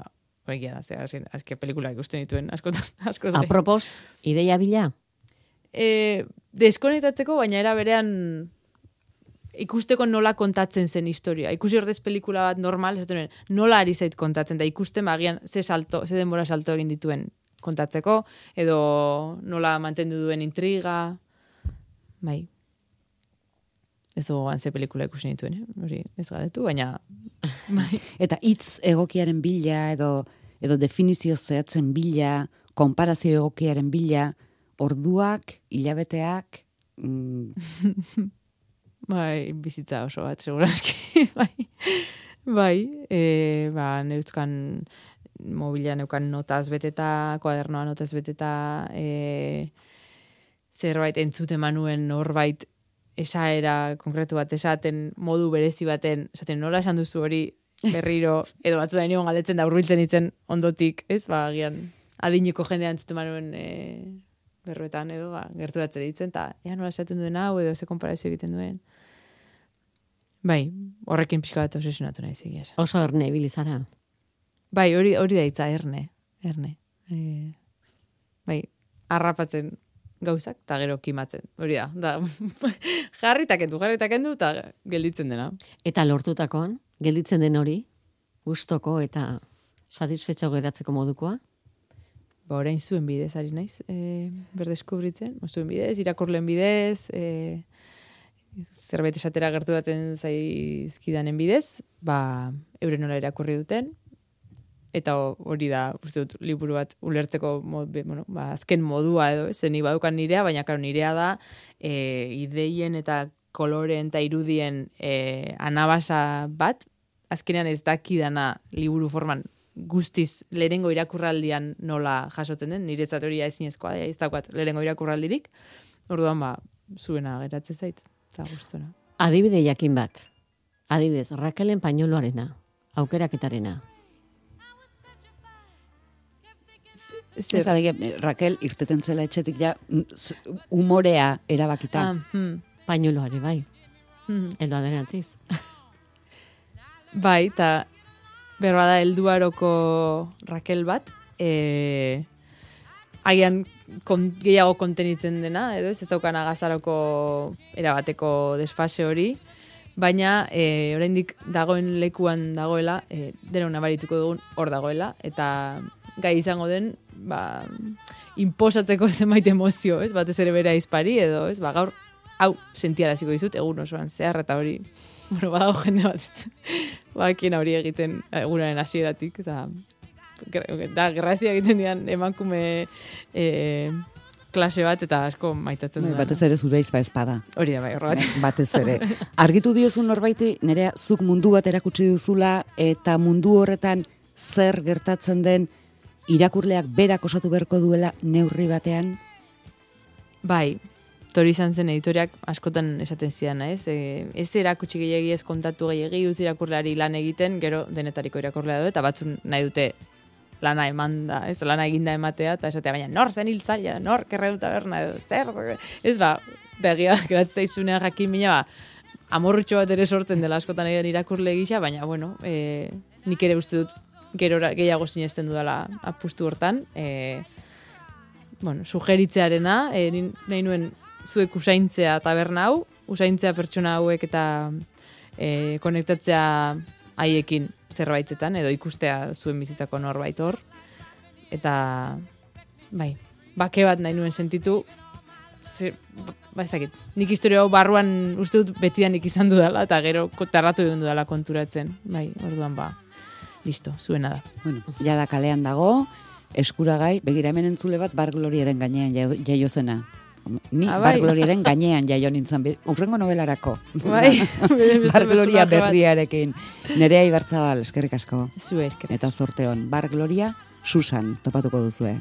egia da, ze, azken, azken pelikula ikusten dituen, asko, asko zai. Apropos, ideia bila? E, deskonektatzeko, baina era berean ikusteko nola kontatzen zen historia. Ikusi ordez pelikula bat normal, esaten nuen, nola ari zait kontatzen, da ikusten bagian ze salto, ze denbora salto egin dituen kontatzeko, edo nola mantendu duen intriga, bai. Ez gogoan ze pelikula ikusi nituen, eh? hori ez galetu, baina bai. Eta hitz egokiaren bila edo edo definizio zehatzen bila, konparazio egokiaren bila, orduak, hilabeteak, mm, Bai, bizitza oso bat, segurazki. bai, bai e, ba, neuzkan mobila neukan notaz beteta, kuadernoa notaz beteta, e, zerbait entzute manuen norbait esaera konkretu bat esaten modu berezi baten, esaten nola esan duzu hori berriro, edo batzu da nion galetzen da urbiltzen itzen ondotik, ez, ba, agian adineko jendea entzute manuen e, berruetan edo, ba, gertu datze ditzen, eta ea nola esaten duen hau, edo ze konparazio egiten duen. Bai, horrekin pixka bat obsesionatu nahi zigiaz. Oso erne bilizara. Bai, hori hori da hitza erne, erne. E, bai, harrapatzen gauzak eta gero kimatzen. Hori da, da jarritak endu, jarritak endu eta gelditzen dena. Eta lortutakoan, gelditzen den hori, gustoko eta satisfetxo geratzeko modukoa. Ba, orain zuen bidez ari naiz, e, berdeskubritzen, zuen bidez, irakurlen bidez, e, zerbait esatera gertu batzen zaizkidanen bidez, ba, euren nola irakurri duten, eta hori da, uste dut, liburu bat ulertzeko, mod, be- bueno, ba, azken modua edo, ez, ni badukan nirea, baina karo, nirea da, e, ideien eta koloreen eta irudien e, anabasa bat, azkenean ez dakidana liburu forman guztiz lehenengo irakurraldian nola jasotzen den, niretzat hori ezinezkoa da, ez daukat lehenengo irakurraldirik, orduan ba, zuena geratzen zait, eta gustora. Adibide jakin bat. Adibidez, Rakelen pañoloarena, aukeraketarena. Zer, eh, Raquel irteten zela etxetik ja umorea erabakita. ah, hmm, Pañoloare, bai. hmm. Eldo aderantziz. Bai, eta berba da helduaroko Raquel bat, e, agian kon, gehiago kontenitzen dena, edo ez, ez daukan agazaroko erabateko desfase hori, baina e, oraindik dagoen lekuan dagoela, e, denok nabarituko dugun hor dagoela, eta gai izango den, ba, inposatzeko zenbait emozio, ez, batez ere bera izpari, edo, ez, ba, gaur, hau, sentiaraziko dizut, egun osoan, zehar eta hori, bueno, badago jende bat, bakien hori egiten egunaren hasieratik eta da, grazia egiten dian emakume e, klase bat, eta asko maitatzen Bai, du. batez ere zure izba ezpada. Hori da, bai, horregatik. batez ere. Argitu diozu norbaiti, nerea zuk mundu bat erakutsi duzula eta mundu horretan zer gertatzen den irakurleak berak osatu beharko duela neurri batean? Bai, tori izan zen editoriak askotan esaten zidan, ez? E, ez erakutsi gehiagi ez kontatu gehiagi, uz irakurleari lan egiten, gero denetariko irakurlea du, eta batzun nahi dute lana eman da, ez lana eginda ematea, eta esatea, baina nor zen hiltzaila, nor kerre dut taberna, edo zer, ez ba, begia, geratzea izunea jakin mina, ba, amorrutxo bat ere sortzen dela askotan egin irakurle gisa, baina, bueno, e, nik ere uste dut gerora gehiago sinesten dudala apustu hortan, e, bueno, sugeritzearena, e, nahi nuen zuek usaintzea taberna hau, usaintzea pertsona hauek eta e, konektatzea haiekin zerbaitetan, edo ikustea zuen bizitzako norbait hor. Eta, bai, bake bat nahi nuen sentitu, ze, ba ez dakit, nik historia hau barruan uste dut betidanik izan dudala, eta gero tarratu egon dudala konturatzen. Bai, orduan ba, listo, zuena da. Bueno, jada kalean dago, eskuragai, begira hemen entzule bat bar gloriaren gainean jaio, jaio zena. Ni Ah, bai. gloriaren gainean jaio nintzen, urrengo novelarako. Bai, beste bar gloria personaje bat. berriarekin. Nerea Ibarzabal, eskerrik asko. Zue esker. Eta zorte hon, bar gloria, Susan, topatuko duzue.